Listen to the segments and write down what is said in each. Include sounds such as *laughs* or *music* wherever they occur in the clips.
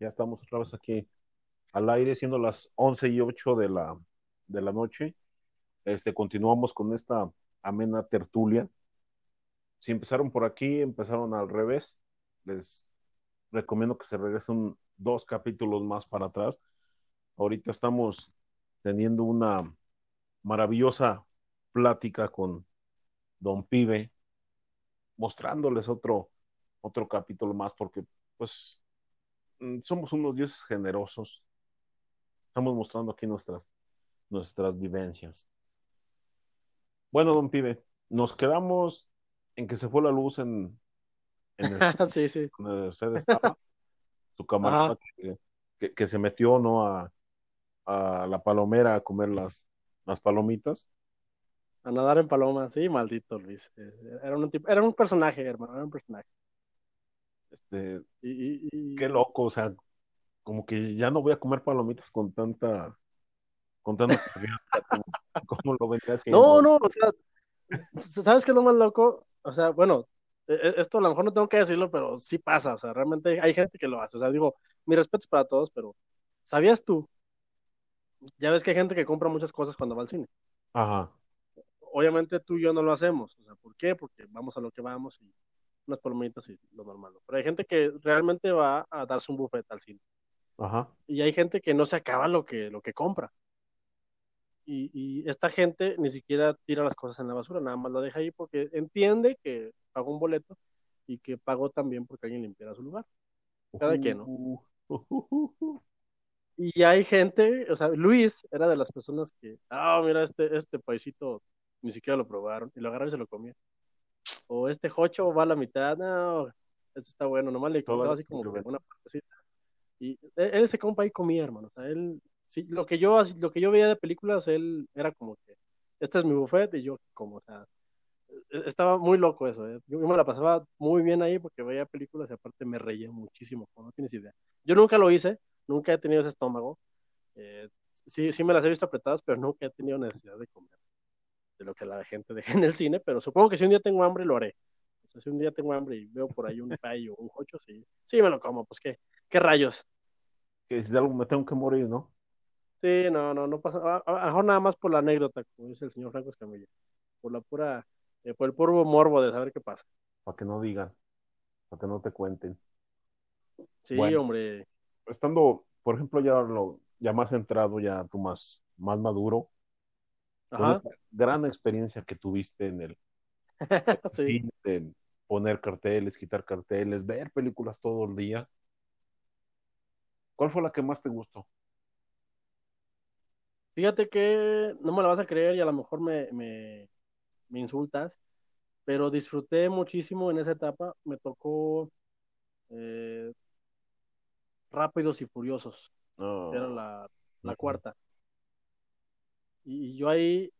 Ya estamos otra vez aquí al aire, siendo las 11 y 8 de la, de la noche. Este, continuamos con esta amena tertulia. Si empezaron por aquí, empezaron al revés. Les recomiendo que se regresen dos capítulos más para atrás. Ahorita estamos teniendo una maravillosa plática con Don Pibe, mostrándoles otro, otro capítulo más, porque pues mm, somos unos dioses generosos. Estamos mostrando aquí nuestras, nuestras vivencias. Bueno, don Pibe, nos quedamos en que se fue la luz en, en el, *laughs* sí, sí. donde usted estaba, *laughs* su camarada que, que, que, se metió ¿no? a, a, la palomera a comer las, las palomitas. A nadar en palomas, sí, maldito Luis. Era un, tipo, era un personaje, hermano, era un personaje. Este, y, y, qué loco, o sea, como que ya no voy a comer palomitas con tanta, con tanta *laughs* como, como, lo haciendo. No, no, o sea, ¿sabes qué es lo más loco? O sea, bueno, esto a lo mejor no tengo que decirlo, pero sí pasa, o sea, realmente hay gente que lo hace, o sea, digo, mi respeto es para todos, pero ¿sabías tú? Ya ves que hay gente que compra muchas cosas cuando va al cine. Ajá. Obviamente tú y yo no lo hacemos, o sea, ¿por qué? Porque vamos a lo que vamos y unas palomitas y lo normal. Pero hay gente que realmente va a darse un buffet al cine. Ajá. Y hay gente que no se acaba lo que, lo que compra. Y, y, esta gente ni siquiera tira las cosas en la basura, nada más lo deja ahí porque entiende que pagó un boleto y que pagó también porque alguien limpiara su lugar. Cada uh, quien, ¿no? Uh, *laughs* uh, y hay gente, o sea, Luis era de las personas que, ah, oh, mira, este, este paisito ni siquiera lo probaron y lo agarraron y se lo comían. O este jocho va a la mitad, no, este está bueno, nomás le compraba así como una partecita. Y él se compa ahí comía, hermano. O sea, él, sí, lo que yo, lo que yo veía de películas, él era como que, este es mi buffet y yo como, o sea, estaba muy loco eso. ¿eh? Yo me la pasaba muy bien ahí porque veía películas y aparte me reía muchísimo, no tienes idea. Yo nunca lo hice, nunca he tenido ese estómago. Eh, sí, sí me las he visto apretadas, pero nunca he tenido necesidad de comer de lo que la gente *laughs* deje en el cine, pero supongo que si un día tengo hambre lo haré. O sea, si un día tengo hambre y veo por ahí un pay o un jocho, sí, sí me lo como, pues qué, qué rayos. Que si de algo me tengo que morir, ¿no? Sí, no, no, no pasa, a mejor nada más por la anécdota, como dice el señor Franco Escamilla, por la pura, eh, por el puro morbo de saber qué pasa. Para que no digan, para que no te cuenten. Sí, bueno, hombre. Estando, por ejemplo, ya lo, ya más centrado, ya tú más, más maduro, Ajá. gran experiencia que tuviste en el *laughs* sí. en poner carteles, quitar carteles, ver películas todo el día. ¿Cuál fue la que más te gustó? Fíjate que no me la vas a creer y a lo mejor me, me, me insultas, pero disfruté muchísimo en esa etapa. Me tocó eh, Rápidos y Furiosos. Oh. Era la, la cuarta. Y yo ahí,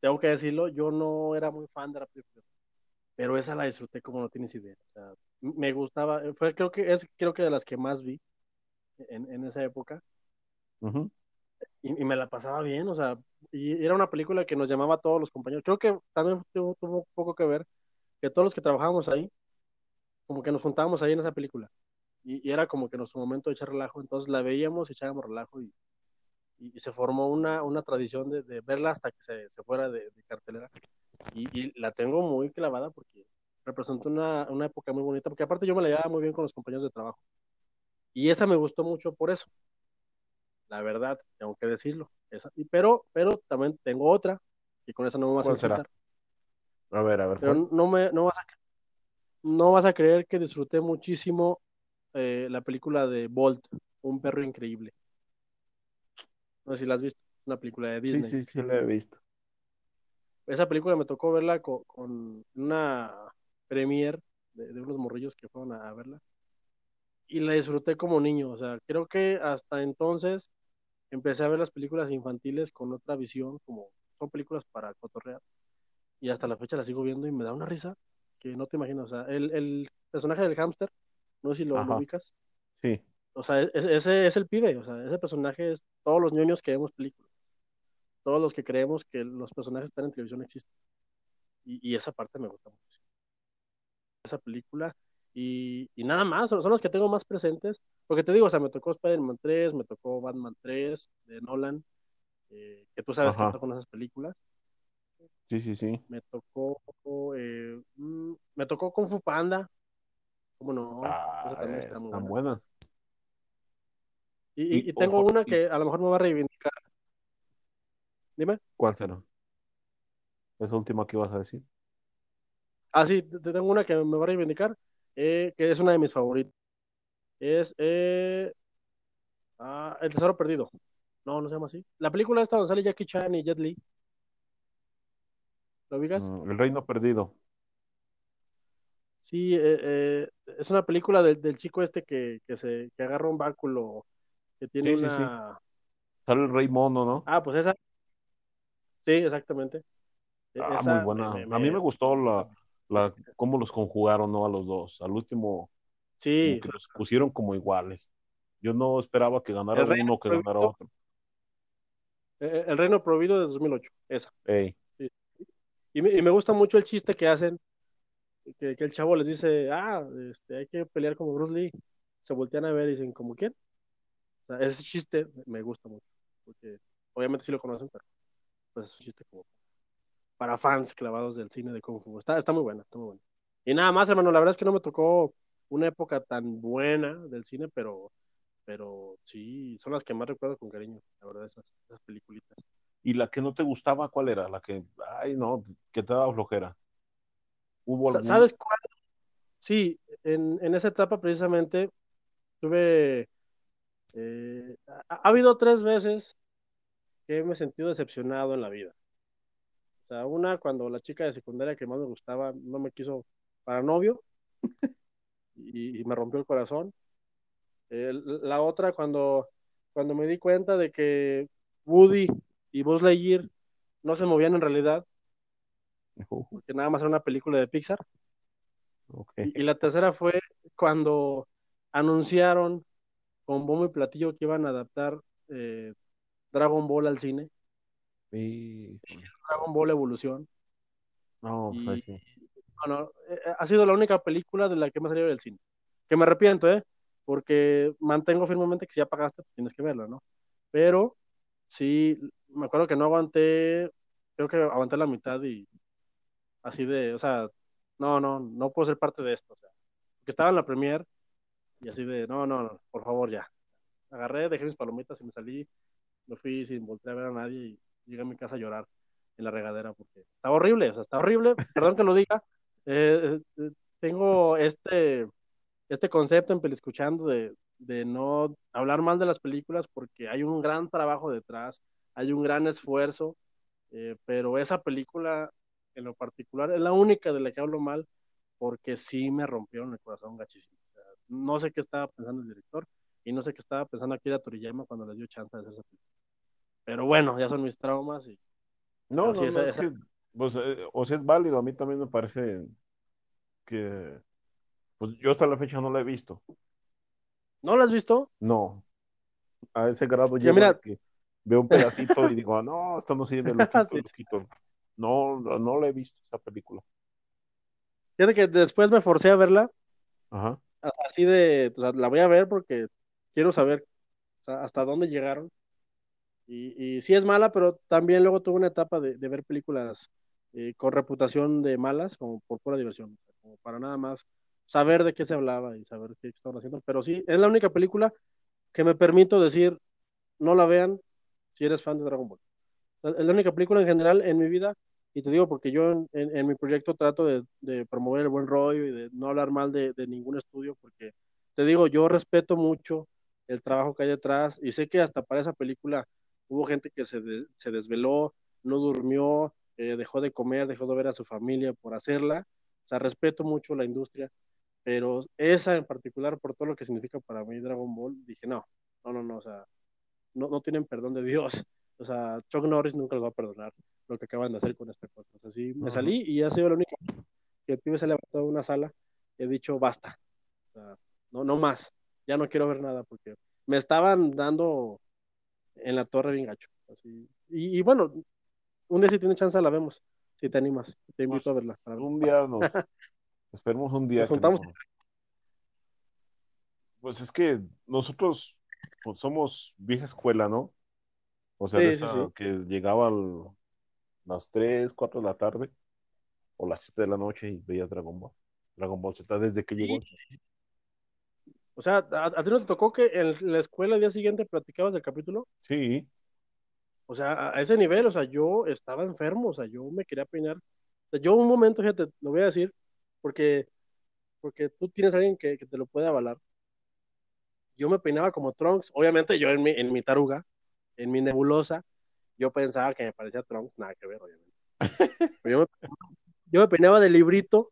tengo que decirlo, yo no era muy fan de la película, pero esa la disfruté como no tienes idea. O sea, me gustaba, fue creo que es creo que de las que más vi en, en esa época. Uh -huh. y, y, me la pasaba bien, o sea, y era una película que nos llamaba a todos los compañeros. Creo que también tuvo, tuvo un poco que ver que todos los que trabajábamos ahí, como que nos juntábamos ahí en esa película. Y, y, era como que nuestro momento de echar relajo, entonces la veíamos, echábamos relajo y, y se formó una, una tradición de, de, verla hasta que se, se fuera de, de cartelera. Y, y, la tengo muy clavada porque representó una, una, época muy bonita, porque aparte yo me la llevaba muy bien con los compañeros de trabajo. Y esa me gustó mucho por eso. La verdad, tengo que decirlo. Esa, y, pero, pero también tengo otra, y con esa no me vas a insultar. A ver, a ver. Pero no, me, no, vas a, no vas a creer que disfruté muchísimo eh, la película de Bolt, Un perro increíble. No sé si la has visto, una película de Disney. Sí, sí, sí la he visto. Esa película me tocó verla con, con una premiere de, de, unos morrillos que fueron a, a, verla. Y la disfruté como niño. O sea, creo que hasta entonces empecé a ver las películas infantiles con otra visión, como son películas para cotorrear. Y hasta la fecha la sigo viendo y me da una risa que no te imaginas. O sea, el, el personaje del hámster, no sé si lo, lo ubicas. Sí o sea, ese es el pibe, o sea, ese personaje es todos los ñoños que vemos películas, todos los que creemos que los personajes están en televisión existen. Y, y esa parte me gusta muchísimo. Esa película, Y, y nada más, son, son los que tengo más presentes. Porque te digo, o sea, me tocó Spider-Man 3, me tocó Batman 3 de Nolan, eh, que tú sabes Ajá. que con esas películas. Sí, sí, sí. Me tocó, eh, mm, me tocó Kung Fu Panda. ¿Cómo no? Ah, Esa también está muy buena. buenas. Y, y- Y, y tengo ojo, una que a lo mejor me va a reivindicar. Dime. ¿cuál será? Esa última que ibas a decir. Ah, sí, te- te tengo una que me va a reivindicar, eh, que es una de mis favoritas. Es eh, ah, El Tesoro Perdido. No, no se llama así. La película esta donde sale Jackie Chan y Jet Li. ¿Lo ubicas? Mm, El Reino Perdido. Sí, eh, eh, es una película del, del chico este que, que se que agarra un báculo, que tiene Sí, sí, sí. una... Sale el Rey Mono, ¿no? Ah, pues esa. Sí, exactamente. E- Ah, esa muy buena. me- me- A mí me gustó la, la, cómo los conjugaron, ¿no? A los dos. Al último, Sí, que los pusieron como iguales. Yo no esperaba que ganara El uno que ganara otro. eh, El Reino Prohibido de 2008, esa. Ey, Y me, y me gusta mucho el chiste que hacen, que, que el chavo les dice, ah, este, hay que pelear como Bruce Lee. Se voltean a ver y dicen, ¿como quién? O sea, ese chiste me gusta mucho, porque obviamente sí lo conocen, pero pues es un chiste como para fans clavados del cine de Kung Fu. Está, está muy buena, está muy buena. Y nada más, hermano, la verdad es que no me tocó una época tan buena del cine, pero, pero sí, son las que más recuerdo con cariño, la verdad, esas, esas peliculitas. ¿Y la que no te gustaba, cuál era? La que, ay, no, que te daba flojera. ¿Hubo algún- ¿Sabes cuál? Sí, en, en esa etapa precisamente tuve, eh, ha, ha habido tres veces que me he sentido decepcionado en la vida. O sea, una cuando la chica de secundaria que más me gustaba no me quiso para novio *laughs* y, y me rompió el corazón. Eh, la otra cuando, cuando me di cuenta de que Woody y Buzz Lightyear no se movían en realidad, porque nada más era una película de Pixar. y la tercera fue cuando anunciaron con bombo y platillo que iban a adaptar eh, Dragon Ball al cine, Y- Dragon Ball Evolución. No, pues Y- sí. Bueno, eh, ha sido la única película de la que me ha salido del cine. Que me arrepiento, ¿eh? Porque mantengo firmemente que si ya pagaste, pues tienes que verla, ¿no? Pero sí, me acuerdo que no aguanté, creo que aguanté la mitad y así de, o sea, no, no, no puedo ser parte de esto, o sea, porque estaba en la premier y así de, no, no, no, por favor, ya. Agarré, dejé mis palomitas y me salí, me fui sin voltear a ver a nadie y llegué a mi casa a llorar en la regadera porque estaba horrible, o sea, está horrible, perdón que lo diga, eh, eh, tengo este, este concepto en escuchando de, de no hablar mal de las películas porque hay un gran trabajo detrás, hay un gran esfuerzo, eh, pero esa película en lo particular es la única de la que hablo mal porque sí me rompieron el corazón gachísimo. No sé qué estaba pensando el director y no sé qué estaba pensando aquí a Toriyama cuando les dio chance de hacer esa película. Pero bueno, ya son mis traumas y No, sí, no, esa- no, es esa- que, pues, eh, o sea, es válido. A mí también me parece que, pues yo hasta la fecha no la he visto. ¿no la has visto? No, a ese grado Ya, mira. que veo un pedacito y *laughs* digo, "Ah, no, esto no sirve, *laughs* lo quito, Sí. lo quito. No, no, no la he visto esa película. Fíjate que después me forcé a verla Ajá. Así de, la voy a ver porque quiero saber hasta dónde llegaron. Y, y sí es mala, pero también luego tuve una etapa de, ver películas eh, con reputación de malas, como por pura diversión, como para nada más saber de qué se hablaba y saber qué estaban haciendo. Pero sí, es la única película que me permito decir, no la vean si eres fan de Dragon Ball. Es la única película en general en mi vida, y te digo porque yo en, en, en mi proyecto trato de, de, promover el buen rollo y de no hablar mal de, de ningún estudio, porque te digo, yo respeto mucho el trabajo que hay detrás y sé que hasta para esa película hubo gente que se, de, se desveló, no durmió, eh, dejó de comer, dejó de ver a su familia por hacerla. O sea, respeto mucho la industria, pero esa en particular, por todo lo que significa para mí Dragon Ball, dije, no, no, no, no, o sea, no, no tienen perdón de Dios. O sea, Chuck Norris nunca los va a perdonar lo que acaban de hacer con esta cosa. O sea, sí, me salí y ha sido lo único que el pibe se ha levantado de una sala y he dicho, basta. O sea, no, no más. Ya no quiero ver nada porque me estaban dando en la torre bien gacho. Así. Y, y, bueno, un día si tiene chance la vemos, si te animas, te invito a verla. Un día nos *laughs* esperemos un día. Nos juntamos. Pues es que nosotros pues, somos vieja escuela, ¿no? O sea, sí. que llegaba al- las 3, 4 de la tarde o las 7 de la noche y veía Dragon Ball. Dragon Ball Z desde que llegó. O sea, ¿a, a ti no te tocó que en la escuela el día siguiente platicabas del capítulo? Sí, O sea, a, a ese nivel, o sea, yo estaba enfermo, o sea, yo me quería peinar. O sea, yo un momento, fíjate, lo voy a decir, porque, porque tú tienes a alguien que, que te lo puede avalar. Yo me peinaba como Trunks, obviamente yo en mi, en mi taruga, en mi nebulosa, yo pensaba que me parecía Trunks, nada que ver, obviamente. Yo me, *laughs* yo me peinaba de librito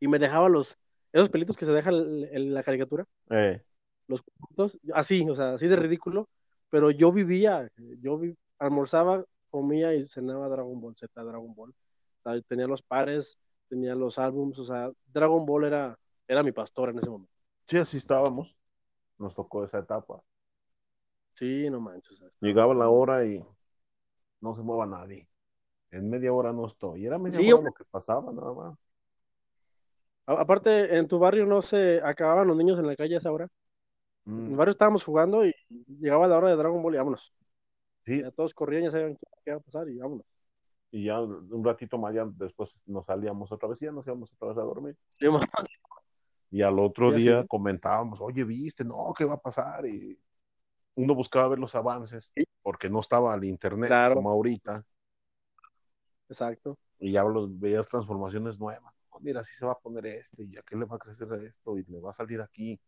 y me dejaba los, esos pelitos que se dejan en la caricatura, eh, los puntos, así, o sea, así de ridículo, pero yo vivía, yo vi- almorzaba, comía y cenaba Dragon Ball Z, Dragon Ball. Sea, tenía los pares, tenía los álbums, o sea, Dragon Ball era, era mi pastor en ese momento. sí, así estábamos. Nos tocó esa etapa. Sí, no manches. Llegaba la hora y no se mueva nadie. En media hora no estoy. Era media Sí, hora lo que pasaba, nada más. A- Aparte, en tu barrio no se acababan los niños en la calle a esa hora. En el Mm, barrio estábamos jugando y llegaba la hora de Dragon Ball y vámonos. sí, Ya todos corrían, ya sabían qué, iba a pasar y vámonos. y ya un ratito más, ya después nos salíamos otra vez y ya nos íbamos otra vez a dormir. Sí, *laughs* Y al otro Ya día sé. comentábamos, oye, viste, no, ¿qué va a pasar? Y uno buscaba ver los avances porque no estaba el internet Claro. como ahorita Exacto. y ya los, veías transformaciones nuevas. Oh, mira, así se va a poner este y aquí le va a crecer esto y le va a salir aquí.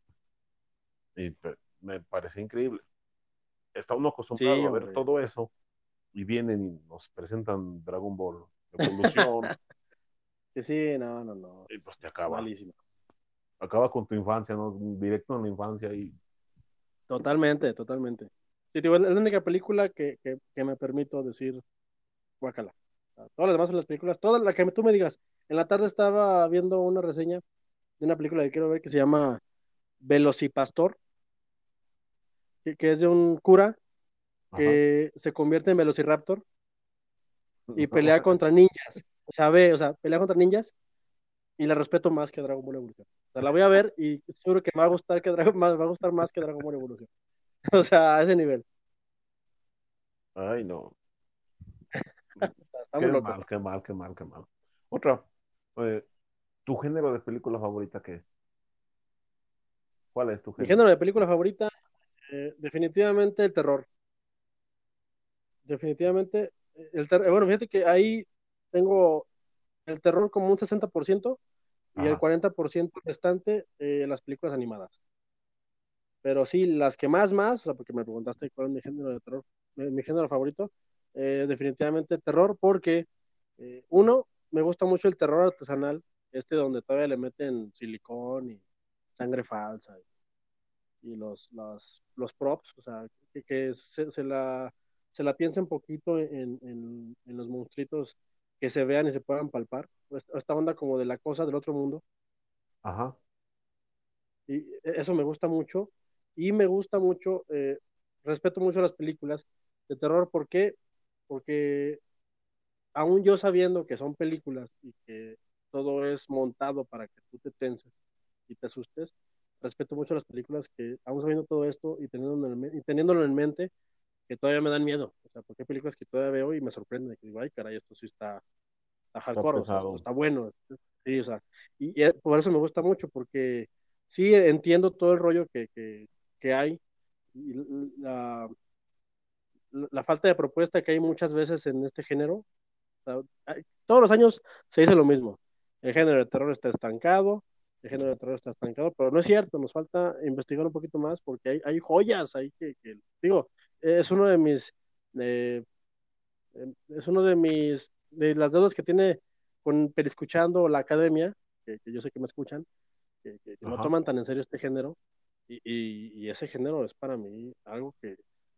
Y me parece increíble. Está uno acostumbrado Sí, a ver hombre. todo eso y vienen y nos presentan Dragon Ball Evolución *laughs* Que sí, no, no, no. y pues te acaba. Malísimo. Acaba con tu infancia, ¿no? Directo en la infancia y Totalmente, totalmente. Sí, es la única película que, que, que me permito decir guacala. Todas las demás son las películas, todas las que tú me digas. En la tarde estaba viendo una reseña de una película que quiero ver que se llama Velocipastor, que, que es de un cura que se convierte en Velociraptor y pelea contra ninjas. O sea, ve, o sea, pelea contra ninjas y la respeto más que Dragon Ball Evolution. O sea, la voy a ver y seguro que me va a gustar que Dragon, *laughs* va a gustar más que Dragon Ball Evolution. *laughs* O sea, a ese nivel. Ay, no. *laughs* Está, Qué mal, qué mal, qué mal, qué mal. Otra. eh, ¿Tu género de película favorita qué es? ¿Cuál es tu Mi género? género de película favorita, eh, definitivamente el terror. Definitivamente eh, el terror. Bueno, fíjate que ahí tengo el terror como un 60% y el Ajá. 40% restante eh, las películas animadas. Pero sí, las que más, más, o sea, porque me preguntaste cuál es mi género de terror, mi, mi género favorito, eh, definitivamente terror, porque eh, uno, me gusta mucho el terror artesanal, este donde todavía le meten silicón y sangre falsa y, y los, los, los props, o sea, que, que se, se, la, se la piensa un poquito en, en, en los monstruitos que se vean y se puedan palpar. Esta, onda como de la cosa del otro mundo. Ajá. Y eso me gusta mucho. Y me gusta mucho, eh, respeto mucho las películas de terror. ¿Por qué? Porque aún yo sabiendo que son películas y que todo es montado para que tú te tenses y te asustes, respeto mucho las películas que, aún sabiendo todo esto y teniéndolo en, y teniéndolo en mente, que todavía me dan miedo. O sea, porque hay películas que todavía veo y me sorprenden. Que digo, ay, caray, esto sí está, está hardcore, Está o sea, esto está bueno. Sí, o sea, y, y, por eso me gusta mucho, porque sí entiendo todo el rollo que, que, que hay. Y la, la, falta de propuesta que hay muchas veces en este género. O sea, todos los años se dice lo mismo. El género de terror está estancado, el género de terror está estancado, pero no es cierto, nos falta investigar un poquito más porque hay, hay joyas ahí que, que, digo, es uno de mis, eh, es uno de mis, de las deudas que tiene con escuchando la academia, que, que, yo sé que me escuchan, que, que no toman tan en serio este género, y, y, y, ese género es para mí algo que,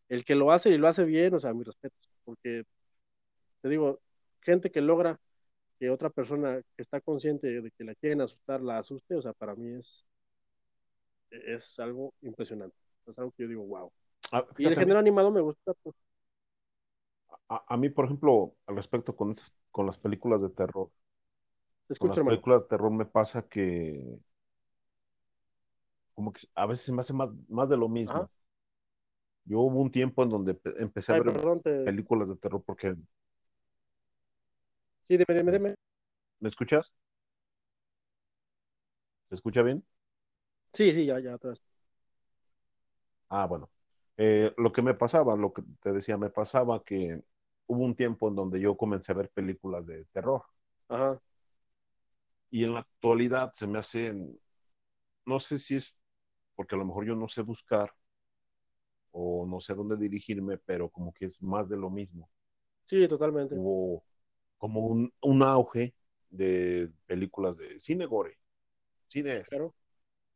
el que lo hace y lo hace bien, o sea, mi respeto, porque te digo, gente que logra que otra persona que está consciente de que la quieren asustar, la asuste, o sea, para mí es, es algo impresionante. Es algo que yo digo, wow. Ah, y el género animado me gusta. Pues. A, a, mí, por ejemplo, al respecto con, esas, con las películas de terror. Con las películas de terror me pasa que como que a veces se me hace más, más de lo mismo. Ajá. Yo hubo un tiempo en donde pe- empecé a ver perdón, te... películas de terror porque, Sí, dime, dime, dime. ¿me escuchas? ¿Se escucha bien? Sí, sí, ya, ya, vez. Ah, bueno. Eh, lo que me pasaba, lo que te decía, me pasaba que hubo un tiempo en donde yo comencé a ver películas de terror Ajá. y en la actualidad se me hacen, no sé si es porque a lo mejor yo no sé buscar o no sé dónde dirigirme, pero como que es más de lo mismo. Sí, totalmente. Hubo como un, un auge de películas de cine gore, cine este, Claro.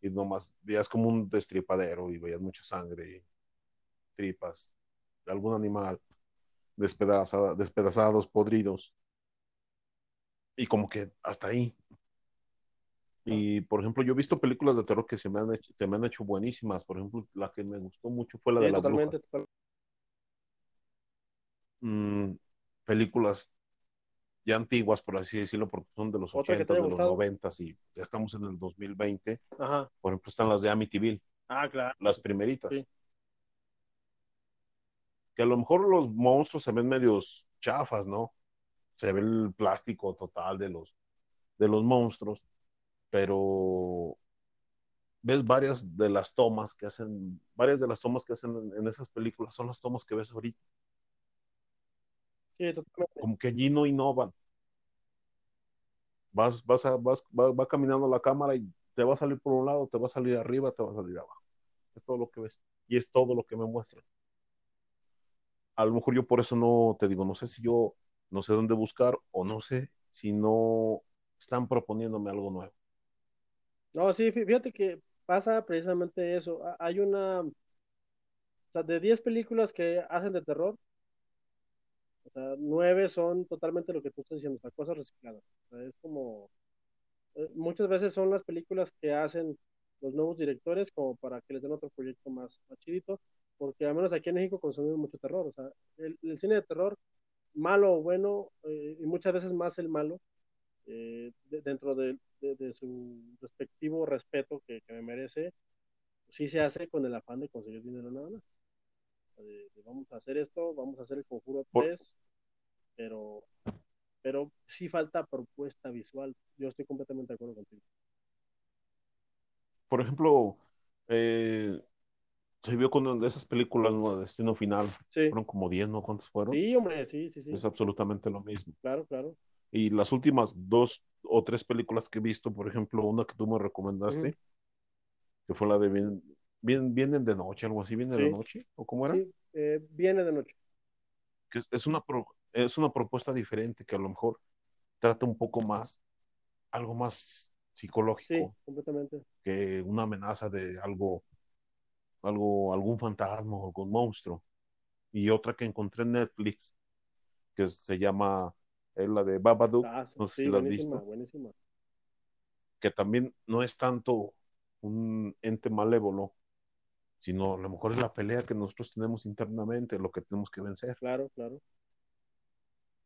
y nomás veías como un destripadero y veías mucha sangre, tripas de algún animal despedazada, despedazados, podridos. Y como que hasta ahí. Y por ejemplo, yo he visto películas de terror que se me han hecho, se me han hecho buenísimas. Por ejemplo, la que me gustó mucho fue la Sí, de la totalmente, bruja. total- Mm, películas ya antiguas, por así decirlo, porque son de los Otra que te 80, haya de los gustado. 90 y ya estamos en el 2020. Ajá. Por ejemplo, están las de Amityville, Ah, claro. las primeritas. Sí. Que a lo mejor los monstruos se ven medios chafas, ¿no? Se ve el plástico total de los, de los monstruos, pero ves varias de las tomas que hacen, varias de las tomas que hacen en, en esas películas son las tomas que ves ahorita, Sí, totalmente. como que allí no innovan. Vas, vas a, vas, va, va caminando la cámara y te va a salir por un lado, te va a salir arriba, te va a salir abajo. Es todo lo que ves. Y es todo lo que me muestran. A lo mejor yo por eso no te digo, no sé si yo no sé dónde buscar o no sé si no están proponiéndome algo nuevo. No, sí, fí- fíjate que pasa precisamente eso. Ha- Hay una, o sea, de 10 películas que hacen de terror, o sea, 9 son totalmente lo que tú estás diciendo, o sea, cosas recicladas. O sea, es como, eh, muchas veces son las películas que hacen los nuevos directores como para que les den otro proyecto más, más chidito, porque al menos aquí en México consumimos mucho terror, o sea, el, el cine de terror, malo o bueno, eh, y muchas veces más el malo, eh, de- dentro de, de- de su respectivo respeto que, que me merece, sí se hace con el afán de conseguir dinero nada más. Vamos a hacer esto, vamos a hacer el conjuro Por- 3, pero, pero sí falta propuesta visual. Yo estoy completamente de acuerdo contigo. Por ejemplo, eh, se vio con esas películas ¿no? de Destino Final, Sí, fueron como 10, ¿no? ¿Cuántas fueron? sí, hombre, sí, sí, sí, Es absolutamente lo mismo. claro, claro. Y las últimas dos o tres películas que he visto, por ejemplo, una que tú me recomendaste, que fue la de Bien- Bien- Vienen de Noche, algo así, Vienen de Sí. Noche, ¿o cómo era? Sí, eh, viene de noche. Que es, es una pro- es una propuesta diferente que a lo mejor trata un poco más, algo más Sí, psicológico completamente. que una amenaza de algo, algo, algún fantasma o algún monstruo. Y otra que encontré en Netflix, que se llama, es la de Babadook, Ah, no sé sí, si la has visto. buenísima. que también no es tanto un ente malévolo, sino a lo mejor es la pelea que nosotros tenemos internamente, lo que tenemos que vencer. Claro, claro.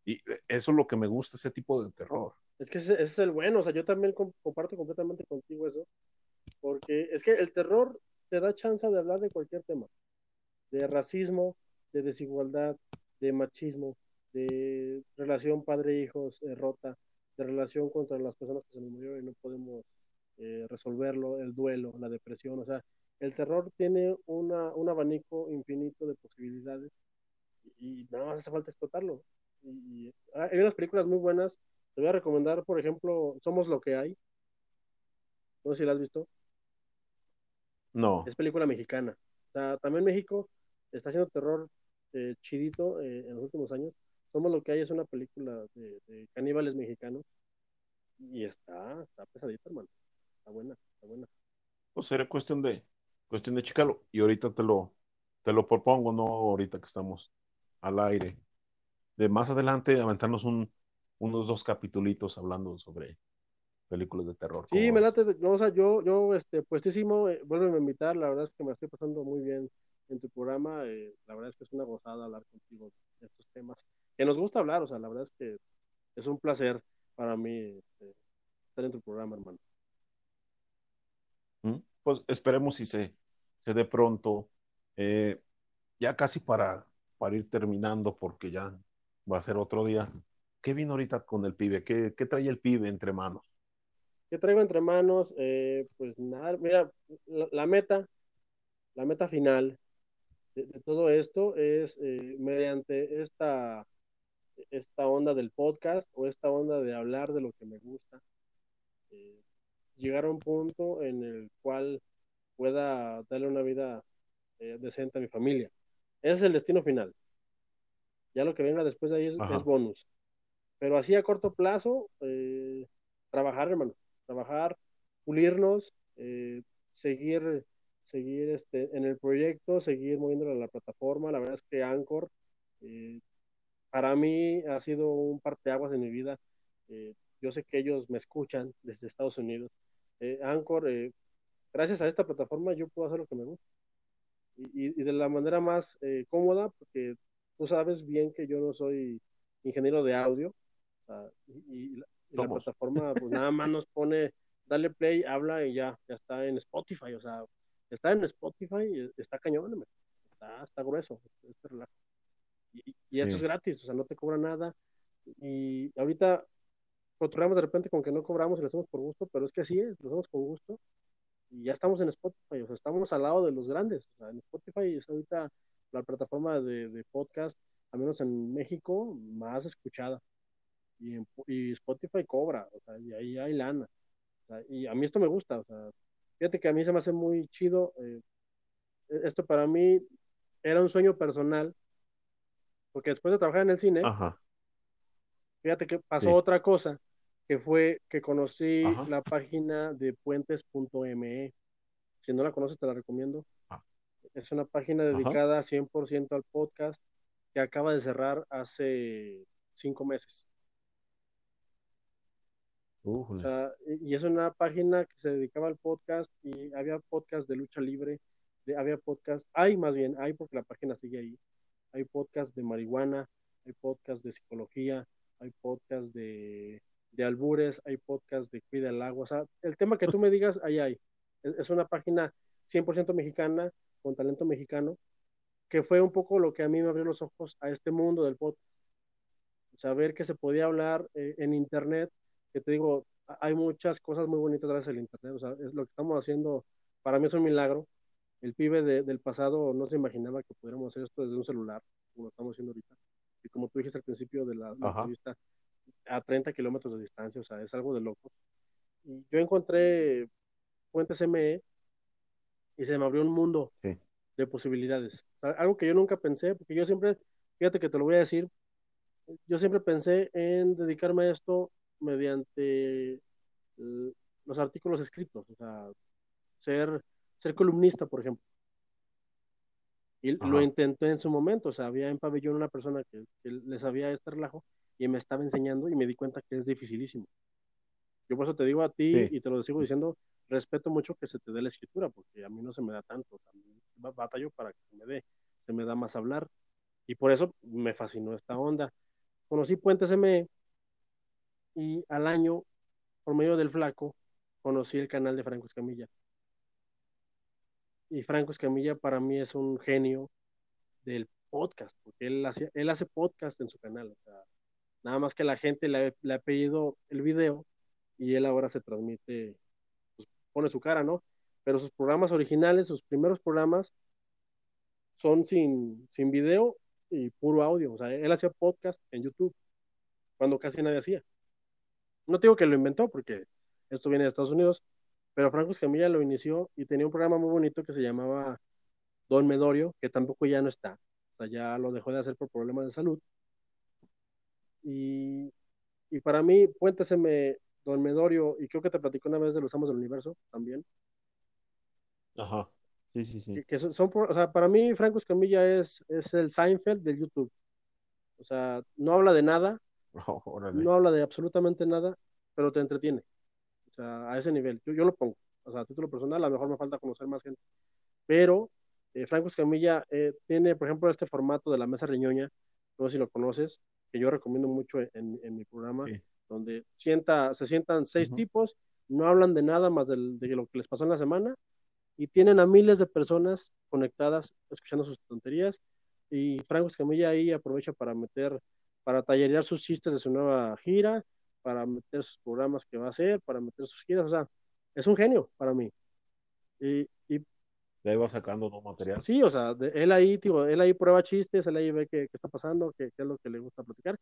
Y eso es lo que me gusta, ese tipo de terror. Es que ese, ese es el bueno, o sea, yo también com- comparto completamente contigo eso, porque es que el terror te da chance de hablar de cualquier tema, de racismo, de desigualdad, de machismo, de relación padre-hijos eh, rota, de relación contra las personas que se nos murieron y no podemos eh, resolverlo, el duelo, la depresión, o sea, el terror tiene una, un abanico infinito de posibilidades y, nada más hace falta explotarlo. Y, y hay unas películas muy buenas te voy a recomendar, por ejemplo, Somos lo que hay. No sé si la has visto. No, Es película mexicana. O sea, también México está haciendo terror eh, chidito eh, en los últimos años. Somos lo que hay es una película de, de caníbales mexicanos. Y está, está pesadita, hermano. Está buena, está buena. pues sería cuestión de, cuestión de checarlo. Y ahorita te lo, te lo propongo, no ahorita que estamos al aire. De más adelante aventarnos un, unos dos capitulitos hablando sobre películas de terror. Sí, ¿cómo me late, no, o sea, yo, yo, este, puestísimo, eh, vuélveme a invitar, la verdad es que me estoy pasando muy bien en tu programa, eh, la verdad es que es una gozada hablar contigo de estos temas, que nos gusta hablar, o sea, la verdad es que es un placer para mí este, estar en tu programa, hermano. ¿Mm? pues esperemos si se, se dé pronto. Eh, ya casi para, para ir terminando, porque ya va a ser otro día. ¿Qué vino ahorita con el pibe? ¿Qué, qué trae el pibe entre manos? ¿Qué traigo entre manos? Eh, pues nada, mira, la, meta, la meta final de, todo esto es eh, mediante esta, esta onda del podcast o esta onda de hablar de lo que me gusta, eh, llegar a un punto en el cual pueda darle una vida decente a mi familia. Ese es el destino final. Ya lo que venga después de ahí es, bonus. Pero así a corto plazo, trabajar, hermano, trabajar, pulirnos, eh, seguir, seguir este, en el proyecto, seguir moviéndolo a la plataforma. La verdad es que Anchor, eh, para mí ha sido un parteaguas de mi vida. yo sé que ellos me escuchan desde Estados Unidos. Anchor, gracias a esta plataforma yo puedo hacer lo que me gusta y, de la manera más eh, cómoda, porque tú sabes bien que yo no soy ingeniero de audio, y, la, plataforma pues nada más nos pone, dale play, habla y ya, ya está en Spotify, o sea, está en Spotify, está cañón, está, está grueso, este relajo. Y, y esto es gratis, o sea, no te cobra nada. Y ahorita controlamos de repente con que no cobramos y lo hacemos por gusto, pero es que así es, lo hacemos con gusto y ya estamos en Spotify, o sea, estamos al lado de los grandes. O sea, en Spotify es ahorita la plataforma de, de podcast, al menos en México, más escuchada. Y, y Spotify cobra, o sea, y ahí hay lana. y a mí esto me gusta, o sea, fíjate que a mí se me hace muy chido. Eh, e, esto para mí era un sueño personal, porque después de trabajar en el cine, fíjate que pasó otra cosa que fue que conocí la página de puentes.me. Si no la conoces, te la recomiendo. Ah. Es una página dedicada 100% al podcast que acaba de cerrar hace cinco meses. Y es una página que se dedicaba al podcast y había podcast de lucha libre, de, había podcast, hay más bien, hay porque la página sigue ahí, hay podcast de marihuana, hay podcast de psicología, hay podcast de de albures, hay podcast de cuida el agua, o sea, el tema que tú me digas, ahí hay. Es una página 100% mexicana, con talento mexicano, que fue un poco lo que a mí me abrió los ojos a este mundo del podcast. Saber que se podía hablar eh, en Internet, que te digo, hay muchas cosas muy bonitas gracias al Internet, o sea, es lo que estamos haciendo, para mí es un milagro. El pibe del pasado no se imaginaba que pudiéramos hacer esto desde un celular, como lo estamos haciendo ahorita. Y como tú dijiste al principio de la, la entrevista, a 30 kilómetros de distancia, o sea, es algo de loco. Y yo encontré Fuentes ME y se me abrió un mundo de posibilidades. Algo que yo nunca pensé, porque yo siempre, fíjate que te lo voy a decir, yo siempre pensé en dedicarme a esto mediante los artículos escritos, o sea, ser, ser columnista, por ejemplo. Y lo intenté en su momento, o sea, había en pabellón una persona que, que le sabía este relajo y me estaba enseñando y me di cuenta que es dificilísimo. Yo por eso te digo a ti y te lo sigo diciendo, respeto mucho que se te dé la escritura, porque a mí no se me da tanto, también batallo para que se me dé, se me da más hablar. Y por eso me fascinó esta onda. Conocí Puentes ME y al año, por medio del flaco, conocí el canal de Franco Escamilla. Y Franco Escamilla para mí es un genio del podcast, porque él, hace, él hace podcast en su canal. O sea, Nada más que la gente le, ha pedido el video y él ahora se transmite, pues, pone su cara, ¿no? Pero sus programas originales, sus primeros programas, son sin, sin video y puro audio. O sea, él hacía podcast en YouTube cuando casi nadie hacía. No digo que lo inventó porque esto viene de Estados Unidos, pero Franco Escamilla lo inició y tenía un programa muy bonito que se llamaba Don Medorio, que tampoco ya no está. O sea, ya lo dejó de hacer por problemas de salud. Y, y para mí, Puentes M, Don Medorio, y creo que te platicó una vez de los Amos del Universo también. Ajá, sí, sí, sí. Que, son, o sea, para mí, Franco Escamilla es, es el Seinfeld del YouTube. O sea, no habla de nada, *laughs* no habla de absolutamente nada, pero te entretiene. O sea, a ese nivel. Yo, yo lo pongo. O sea, a título personal, a lo mejor me falta conocer más gente. Pero eh, Franco Escamilla eh, tiene, por ejemplo, este formato de la mesa riñoña, no sé si lo conoces, que yo recomiendo mucho en, en mi programa, donde sienta, se sientan seis tipos, no hablan de nada más de lo que les pasó en la semana y tienen a miles de personas conectadas escuchando sus tonterías y Franco Escamilla ahí aprovecha para meter, para tallerear sus chistes de su nueva gira, para meter sus programas que va a hacer, para meter sus giras, o sea, es un genio para mí. Y, y de ahí va sacando nuevo material. Sí, o sea, de, él ahí, tío, él ahí prueba chistes, él ahí ve qué, qué está pasando, qué, qué, es lo que le gusta platicar,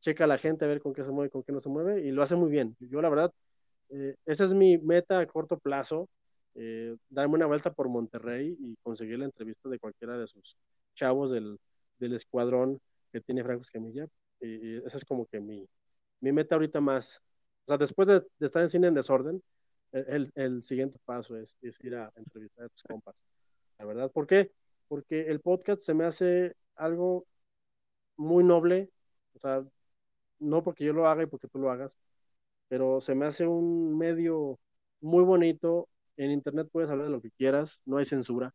checa a la gente a ver con qué se mueve, con qué no se mueve, y lo hace muy bien. Yo, la verdad, eh, esa es mi meta a corto plazo, eh, darme una vuelta por Monterrey y conseguir la entrevista de cualquiera de sus chavos del, del escuadrón que tiene Franco Escamilla. Y esa es como que mi, mi meta ahorita más. O sea, después de, estar en cine en desorden, el, el siguiente paso es, es, ir a entrevistar a tus compas. La verdad, ¿por qué? Porque el podcast se me hace algo muy noble, o sea, no porque yo lo haga y porque tú lo hagas, pero se me hace un medio muy bonito. En internet puedes hablar de lo que quieras, no hay censura.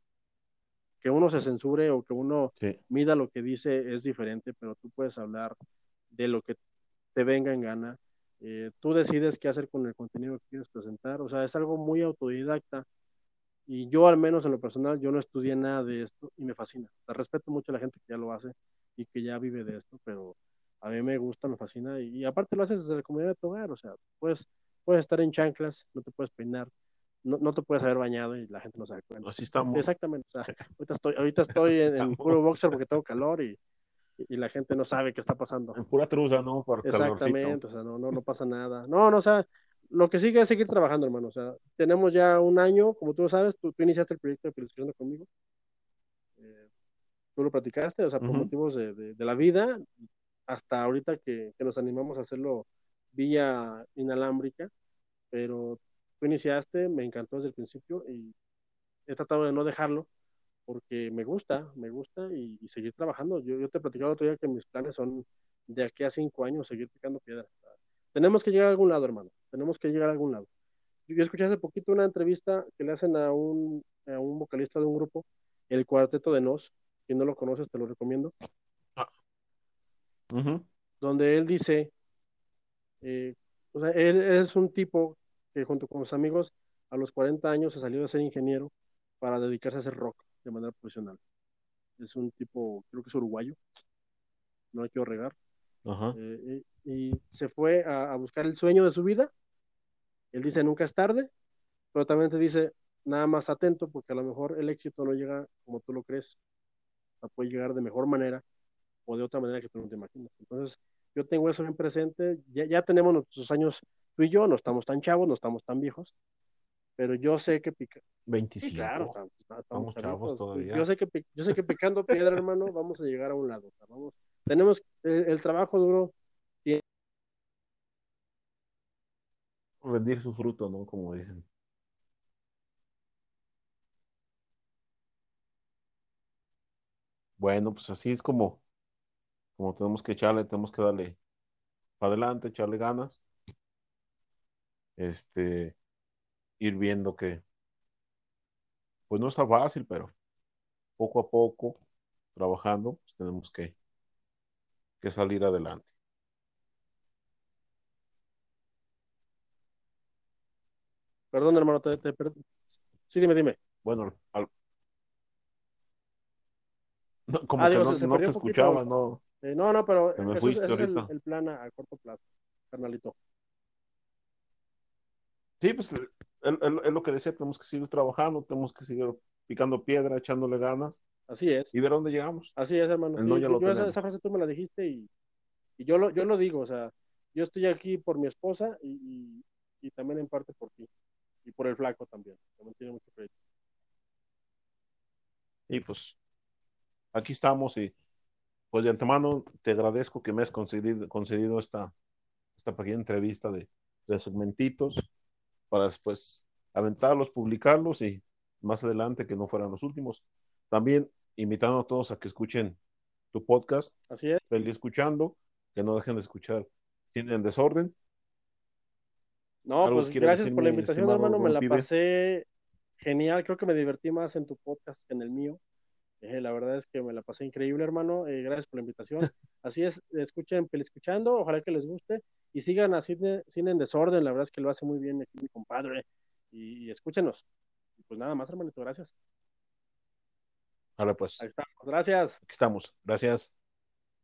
Que uno se censure o que uno sí. mida lo que dice es diferente, pero tú puedes hablar de lo que te venga en gana eh, tú decides qué hacer con el contenido que quieres presentar, o sea, es algo muy autodidacta y yo al menos en lo personal, yo no estudié nada de esto y me fascina. Sea, respeto mucho a la gente que ya lo hace y que ya vive de esto, pero a mí me gusta, me fascina y, y aparte lo haces desde la comunidad de tu hogar, o sea, puedes, puedes estar en chanclas, no te puedes peinar, no, no, te puedes haber bañado y la gente no se da cuenta. Así estamos. Exactamente. O sea, *laughs* ahorita estoy, ahorita estoy en, en puro boxer porque tengo calor y, y la gente no sabe qué está pasando. En pura truza, ¿no? Por Exactamente, calorcito. o sea, no, no, no pasa nada. No, no, o sea, lo que sigue es seguir trabajando, hermano. O sea, tenemos ya un año, como tú lo sabes, tú, tú iniciaste el proyecto de Filosofía conmigo. Eh, tú lo platicaste, o sea, por uh -huh. motivos de, de, de, la vida, hasta ahorita que, que, nos animamos a hacerlo vía inalámbrica, pero tú iniciaste, me encantó desde el principio y he tratado de no dejarlo porque me gusta, me gusta y, y seguir trabajando. Yo, yo te platicaba otro día que mis planes son de aquí a cinco años seguir picando piedra. Tenemos que llegar a algún lado, hermano. Tenemos que llegar a algún lado. Yo escuché hace poquito una entrevista que le hacen a un, a un vocalista de un grupo, el Cuarteto de Nos. Si no lo conoces, te lo recomiendo. Ah. Uh -huh. Donde él dice, eh, o sea, él es un tipo que junto con sus amigos a los 40 años se salió de ser ingeniero para dedicarse a hacer rock de manera profesional. Es un tipo, creo que es uruguayo, no hay que regar. Eh, y, y, se fue a, a, buscar el sueño de su vida. Él dice, nunca es tarde, pero también te dice, nada más atento, porque a lo mejor el éxito no llega como tú lo crees. O sea, puede llegar de mejor manera o de otra manera que tú no te imaginas. Entonces, yo tengo eso bien presente. Ya, ya tenemos nuestros años, tú y yo, no estamos tan chavos, no estamos tan viejos, pero yo sé que pica. 25. Sí, claro, estamos, estamos chavos todavía. Yo sé que, yo sé que picando piedra, hermano, *laughs* vamos a llegar a un lado. O sea, vamos, tenemos el, el trabajo duro. Tiene... Rendir su fruto, ¿no? Como dicen. Bueno, pues así es como, como tenemos que echarle, tenemos que darle para adelante, echarle ganas. Este, ir viendo que, pues no está fácil, pero poco a poco, trabajando, pues tenemos que, que salir adelante. Perdón, hermano, te, te, te, sí, dime, dime. Bueno, al... no, como ah, que digo, no, se, no te escuchaba, no. Eh, no, no, pero ese, ese es el, el, plan a, a corto plazo, carnalito. Sí, pues es lo que decía, tenemos que seguir trabajando, tenemos que seguir picando piedra, echándole ganas. Así es. Y ver dónde llegamos. Así es, hermano. Sí, no, yo, yo esa, esa, frase tú me la dijiste y, y, yo, lo, yo lo digo, o sea, yo estoy aquí por mi esposa y, y, y, también en parte por ti. Y por el flaco también. También tiene mucho crédito. Y pues, aquí estamos y pues de antemano te agradezco que me has concedido, concedido esta, esta pequeña entrevista de, de segmentitos para después aventarlos, publicarlos y más adelante que no fueran los últimos. También invitando a todos a que escuchen tu podcast. Así es. Feliz escuchando, que no dejen de escuchar Tienen Desorden. No, pues gracias por la invitación, hermano. Me la pasé genial. Creo que me divertí más en tu podcast que en el mío. Eh, la verdad es que me la pasé increíble, hermano. Eh, gracias por la invitación. *laughs* Así es, escuchen escuchando, ojalá que les guste y sigan a Cine, Cine, en Desorden, la verdad es que lo hace muy bien aquí mi compadre, y, y escúchenos. Y pues nada más, hermanito, gracias. Ahora pues. Ahí estamos, gracias. Aquí estamos, gracias.